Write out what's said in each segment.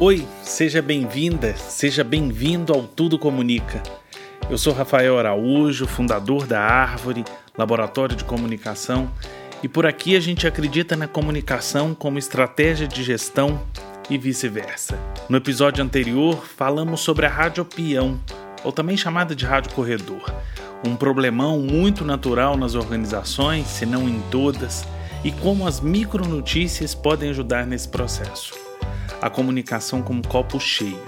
Oi, seja bem-vinda, seja bem-vindo ao Tudo Comunica. Eu sou Rafael Araújo, fundador da Árvore, laboratório de comunicação, e por aqui a gente acredita na comunicação como estratégia de gestão e vice-versa. No episódio anterior, falamos sobre a rádio peão, ou também chamada de rádio corredor, um problemão muito natural nas organizações, se não em todas, e como as micronotícias podem ajudar nesse processo. A comunicação como copo cheio.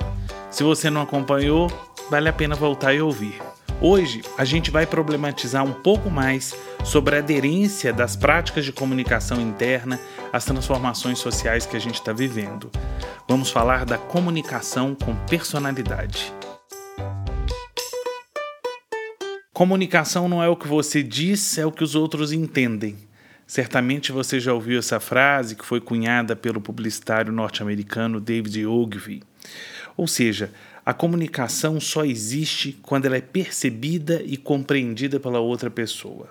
Se você não acompanhou, vale a pena voltar e ouvir. Hoje a gente vai problematizar um pouco mais sobre a aderência das práticas de comunicação interna às transformações sociais que a gente está vivendo. Vamos falar da comunicação com personalidade. Comunicação não é o que você diz, é o que os outros entendem. Certamente você já ouviu essa frase que foi cunhada pelo publicitário norte-americano David Ogilvy. Ou seja, a comunicação só existe quando ela é percebida e compreendida pela outra pessoa.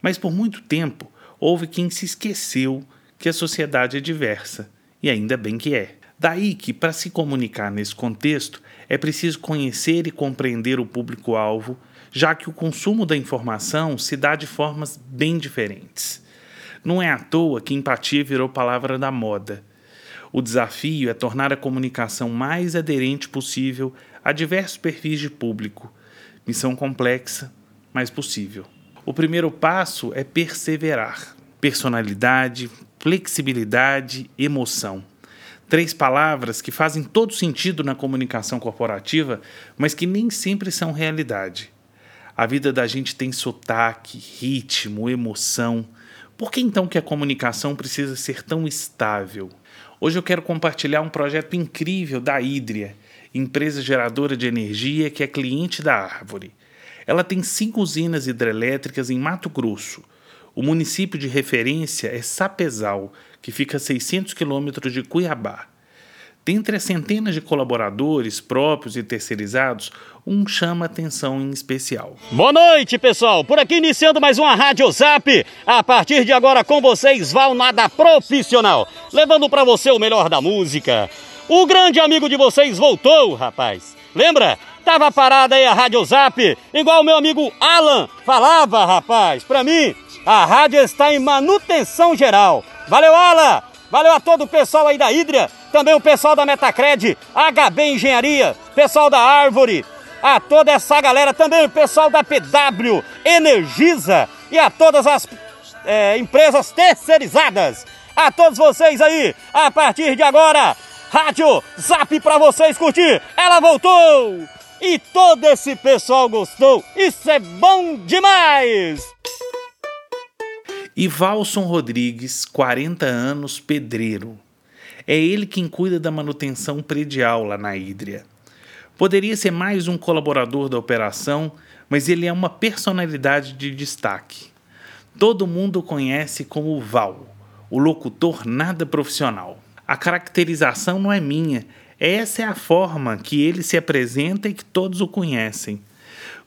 Mas por muito tempo houve quem se esqueceu que a sociedade é diversa, e ainda bem que é. Daí que, para se comunicar nesse contexto, é preciso conhecer e compreender o público-alvo, já que o consumo da informação se dá de formas bem diferentes. Não é à toa que empatia virou palavra da moda. O desafio é tornar a comunicação mais aderente possível a diversos perfis de público. Missão complexa, mas possível. O primeiro passo é perseverar. Personalidade, flexibilidade, emoção. Três palavras que fazem todo sentido na comunicação corporativa, mas que nem sempre são realidade. A vida da gente tem sotaque, ritmo, emoção. Por que então que a comunicação precisa ser tão estável? Hoje eu quero compartilhar um projeto incrível da Hidria, empresa geradora de energia que é cliente da Árvore. Ela tem cinco usinas hidrelétricas em Mato Grosso. O município de referência é Sapezal, que fica a 600 quilômetros de Cuiabá. Dentre as centenas de colaboradores próprios e terceirizados, um chama atenção em especial. Boa noite, pessoal! Por aqui iniciando mais uma Rádio Zap. A partir de agora com vocês, Valnada Profissional, levando para você o melhor da música. O grande amigo de vocês voltou, rapaz. Lembra? Tava parada aí a Rádio Zap, igual o meu amigo Alan falava, rapaz. Para mim, a rádio está em manutenção geral. Valeu, Ala! Valeu a todo o pessoal aí da Hidria, também o pessoal da Metacred, HB Engenharia, pessoal da Árvore, a toda essa galera, também o pessoal da PW, Energisa e a todas as é, empresas terceirizadas. A todos vocês aí, a partir de agora, Rádio Zap para vocês curtir. Ela voltou! E todo esse pessoal gostou. Isso é bom demais! E Valson Rodrigues, 40 anos, pedreiro. É ele quem cuida da manutenção predial lá na Hídria. Poderia ser mais um colaborador da operação, mas ele é uma personalidade de destaque. Todo mundo o conhece como Val, o locutor nada profissional. A caracterização não é minha, essa é a forma que ele se apresenta e que todos o conhecem.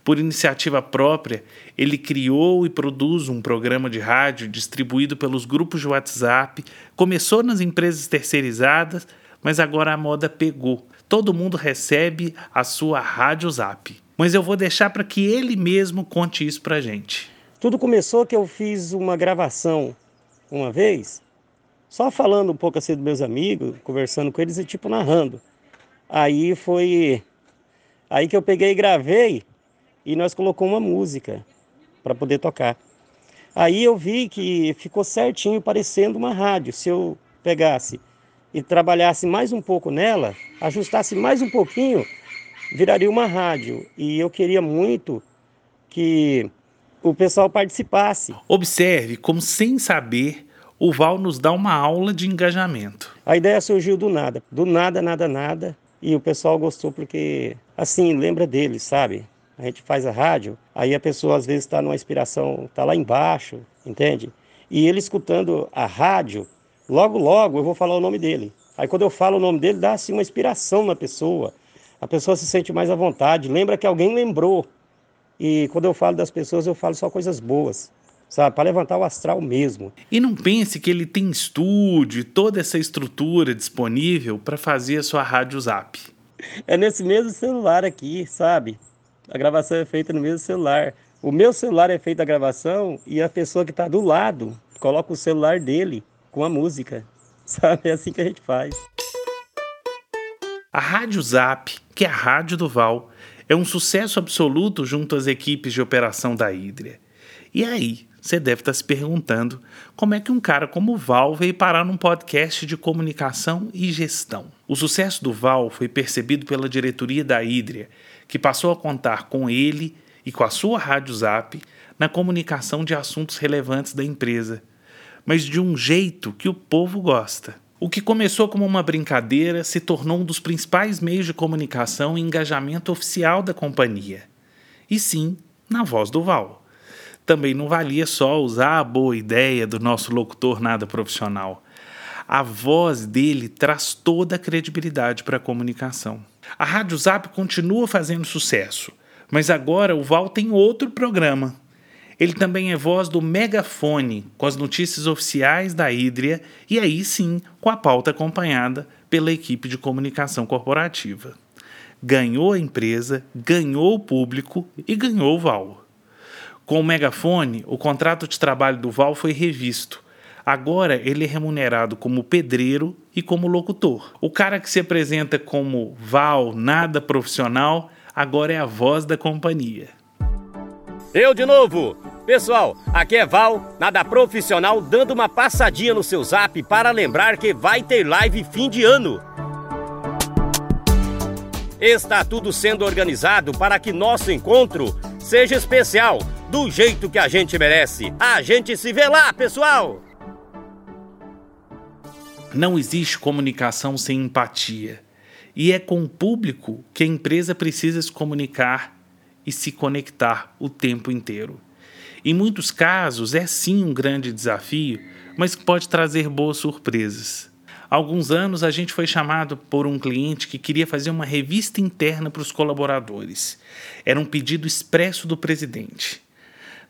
Por iniciativa própria, ele criou e produz um programa de rádio distribuído pelos grupos de WhatsApp. Começou nas empresas terceirizadas, mas agora a moda pegou. Todo mundo recebe a sua rádio Zap. Mas eu vou deixar para que ele mesmo conte isso para gente. Tudo começou que eu fiz uma gravação uma vez, só falando um pouco assim dos meus amigos, conversando com eles e tipo narrando. Aí foi aí que eu peguei e gravei e nós colocamos uma música para poder tocar. Aí eu vi que ficou certinho parecendo uma rádio. Se eu pegasse e trabalhasse mais um pouco nela, ajustasse mais um pouquinho, viraria uma rádio. E eu queria muito que o pessoal participasse. Observe como, sem saber, o Val nos dá uma aula de engajamento. A ideia surgiu do nada, do nada, nada, nada. E o pessoal gostou porque, assim, lembra dele, sabe? A gente faz a rádio, aí a pessoa às vezes está numa inspiração, está lá embaixo, entende? E ele escutando a rádio, logo, logo eu vou falar o nome dele. Aí quando eu falo o nome dele, dá assim uma inspiração na pessoa. A pessoa se sente mais à vontade, lembra que alguém lembrou. E quando eu falo das pessoas, eu falo só coisas boas. sabe? Para levantar o astral mesmo. E não pense que ele tem estúdio toda essa estrutura disponível para fazer a sua rádio zap. É nesse mesmo celular aqui, sabe? A gravação é feita no mesmo celular. O meu celular é feita a gravação e a pessoa que está do lado coloca o celular dele com a música. Sabe? É assim que a gente faz. A Rádio Zap, que é a rádio do Val, é um sucesso absoluto junto às equipes de operação da Hidria. E aí, você deve estar tá se perguntando como é que um cara como o Val veio parar num podcast de comunicação e gestão. O sucesso do Val foi percebido pela diretoria da Hidria, que passou a contar com ele e com a sua Rádio Zap na comunicação de assuntos relevantes da empresa, mas de um jeito que o povo gosta. O que começou como uma brincadeira se tornou um dos principais meios de comunicação e engajamento oficial da companhia. E sim, na voz do Val. Também não valia só usar a boa ideia do nosso locutor nada profissional. A voz dele traz toda a credibilidade para a comunicação. A Rádio Zap continua fazendo sucesso, mas agora o Val tem outro programa, ele também é voz do megafone, com as notícias oficiais da Hídria e aí sim com a pauta acompanhada pela equipe de comunicação corporativa. Ganhou a empresa, ganhou o público e ganhou o Val. Com o megafone, o contrato de trabalho do Val foi revisto. Agora ele é remunerado como pedreiro e como locutor. O cara que se apresenta como Val, nada profissional, agora é a voz da companhia. Eu de novo! Pessoal, aqui é Val, nada profissional, dando uma passadinha no seu zap para lembrar que vai ter live fim de ano. Está tudo sendo organizado para que nosso encontro seja especial, do jeito que a gente merece. A gente se vê lá, pessoal! Não existe comunicação sem empatia. E é com o público que a empresa precisa se comunicar e se conectar o tempo inteiro. Em muitos casos, é sim um grande desafio, mas que pode trazer boas surpresas. Há alguns anos, a gente foi chamado por um cliente que queria fazer uma revista interna para os colaboradores. Era um pedido expresso do presidente.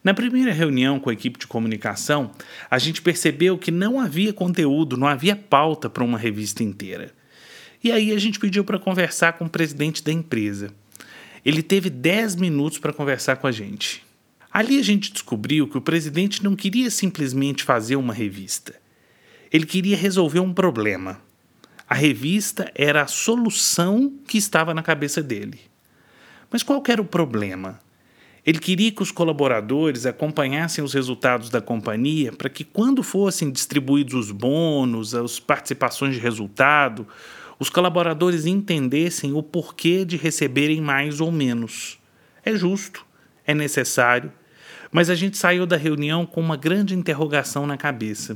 Na primeira reunião com a equipe de comunicação, a gente percebeu que não havia conteúdo, não havia pauta para uma revista inteira. E aí a gente pediu para conversar com o presidente da empresa. Ele teve 10 minutos para conversar com a gente. Ali a gente descobriu que o presidente não queria simplesmente fazer uma revista. Ele queria resolver um problema. A revista era a solução que estava na cabeça dele. Mas qual era o problema? Ele queria que os colaboradores acompanhassem os resultados da companhia para que, quando fossem distribuídos os bônus, as participações de resultado, os colaboradores entendessem o porquê de receberem mais ou menos. É justo, é necessário, mas a gente saiu da reunião com uma grande interrogação na cabeça.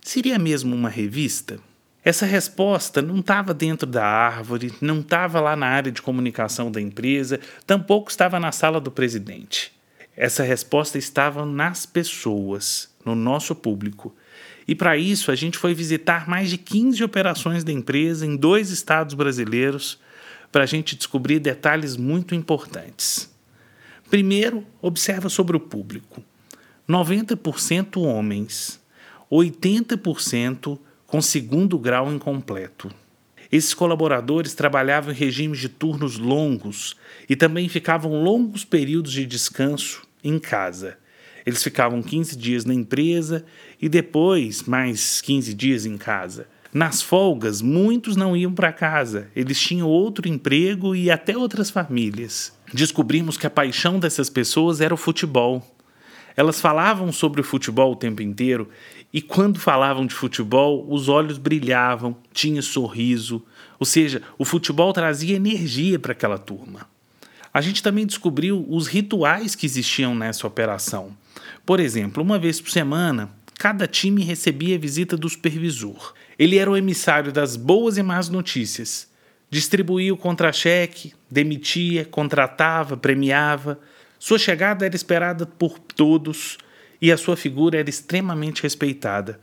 Seria mesmo uma revista? Essa resposta não estava dentro da árvore, não estava lá na área de comunicação da empresa, tampouco estava na sala do presidente. Essa resposta estava nas pessoas, no nosso público. E para isso, a gente foi visitar mais de 15 operações da empresa em dois estados brasileiros para a gente descobrir detalhes muito importantes. Primeiro, observa sobre o público: 90% homens, 80% com segundo grau incompleto. Esses colaboradores trabalhavam em regimes de turnos longos e também ficavam longos períodos de descanso em casa. Eles ficavam 15 dias na empresa e depois mais 15 dias em casa. Nas folgas, muitos não iam para casa, eles tinham outro emprego e até outras famílias. Descobrimos que a paixão dessas pessoas era o futebol. Elas falavam sobre o futebol o tempo inteiro e, quando falavam de futebol, os olhos brilhavam, tinha sorriso, ou seja, o futebol trazia energia para aquela turma. A gente também descobriu os rituais que existiam nessa operação. Por exemplo, uma vez por semana, cada time recebia a visita do supervisor. Ele era o emissário das boas e más notícias. Distribuía o contra-cheque, demitia, contratava, premiava. Sua chegada era esperada por todos e a sua figura era extremamente respeitada.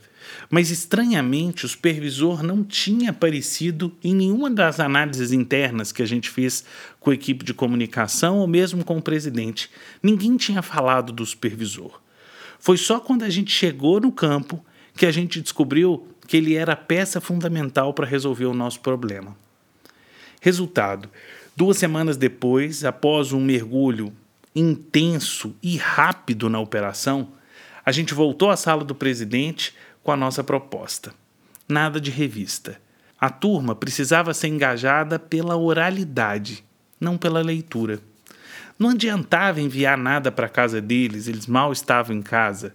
Mas estranhamente, o supervisor não tinha aparecido em nenhuma das análises internas que a gente fez com a equipe de comunicação ou mesmo com o presidente. Ninguém tinha falado do supervisor. Foi só quando a gente chegou no campo que a gente descobriu que ele era a peça fundamental para resolver o nosso problema. Resultado: duas semanas depois, após um mergulho intenso e rápido na operação, a gente voltou à sala do presidente com a nossa proposta. Nada de revista. A turma precisava ser engajada pela oralidade, não pela leitura. Não adiantava enviar nada para casa deles, eles mal estavam em casa.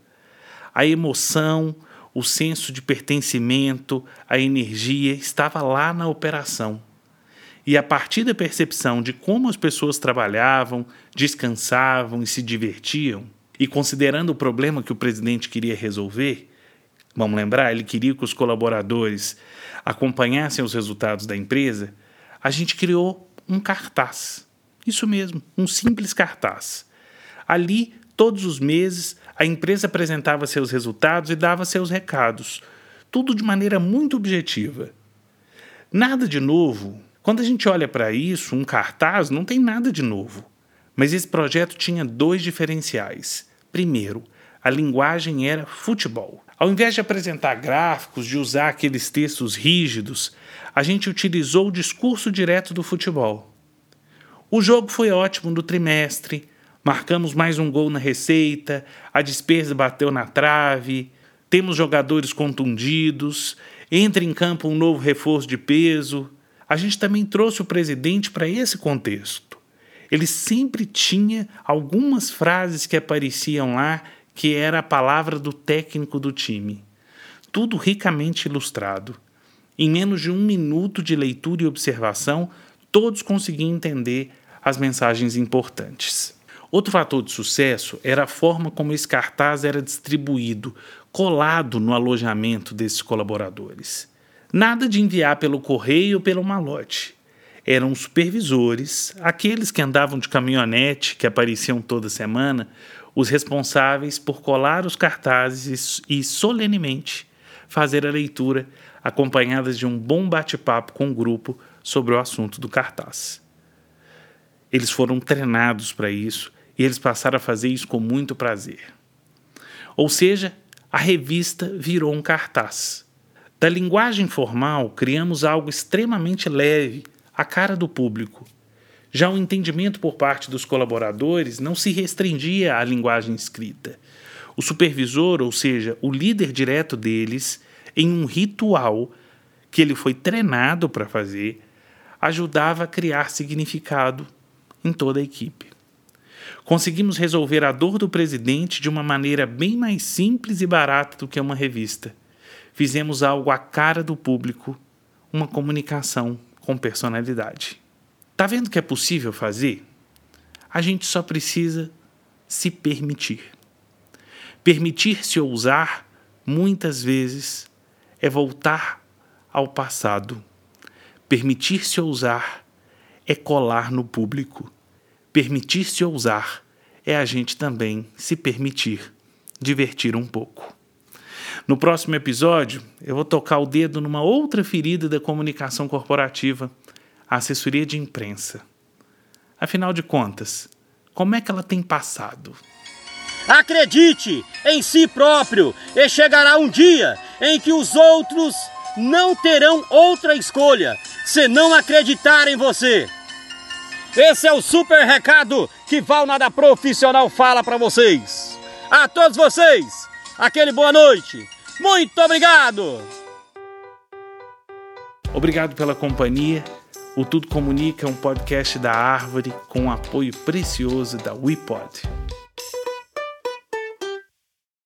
A emoção, o senso de pertencimento, a energia estava lá na operação. E a partir da percepção de como as pessoas trabalhavam, descansavam e se divertiam, e considerando o problema que o presidente queria resolver, vamos lembrar, ele queria que os colaboradores acompanhassem os resultados da empresa, a gente criou um cartaz. Isso mesmo, um simples cartaz. Ali, todos os meses, a empresa apresentava seus resultados e dava seus recados, tudo de maneira muito objetiva. Nada de novo. Quando a gente olha para isso, um cartaz não tem nada de novo. Mas esse projeto tinha dois diferenciais. Primeiro, a linguagem era futebol. Ao invés de apresentar gráficos, de usar aqueles textos rígidos, a gente utilizou o discurso direto do futebol. O jogo foi ótimo no trimestre, marcamos mais um gol na receita, a despesa bateu na trave, temos jogadores contundidos, entra em campo um novo reforço de peso. A gente também trouxe o presidente para esse contexto. Ele sempre tinha algumas frases que apareciam lá que era a palavra do técnico do time. Tudo ricamente ilustrado. Em menos de um minuto de leitura e observação, todos conseguiam entender as mensagens importantes. Outro fator de sucesso era a forma como esse cartaz era distribuído, colado no alojamento desses colaboradores. Nada de enviar pelo correio ou pelo malote. Eram supervisores, aqueles que andavam de caminhonete, que apareciam toda semana, os responsáveis por colar os cartazes e, solenemente, fazer a leitura, acompanhadas de um bom bate-papo com o grupo sobre o assunto do cartaz. Eles foram treinados para isso e eles passaram a fazer isso com muito prazer. Ou seja, a revista virou um cartaz. Da linguagem formal, criamos algo extremamente leve, à cara do público. Já o entendimento por parte dos colaboradores não se restringia à linguagem escrita. O supervisor, ou seja, o líder direto deles, em um ritual que ele foi treinado para fazer, ajudava a criar significado em toda a equipe. Conseguimos resolver a dor do presidente de uma maneira bem mais simples e barata do que uma revista. Fizemos algo à cara do público, uma comunicação com personalidade. Tá vendo que é possível fazer? A gente só precisa se permitir. Permitir-se ousar, muitas vezes, é voltar ao passado. Permitir-se ousar é colar no público. Permitir-se ousar é a gente também se permitir divertir um pouco. No próximo episódio, eu vou tocar o dedo numa outra ferida da comunicação corporativa, a assessoria de imprensa. Afinal de contas, como é que ela tem passado? Acredite em si próprio e chegará um dia em que os outros não terão outra escolha se não acreditar em você. Esse é o super recado que Valnada Profissional fala para vocês. A todos vocês, aquele boa noite. Muito obrigado. Obrigado pela companhia. O Tudo Comunica é um podcast da Árvore com um apoio precioso da WePod.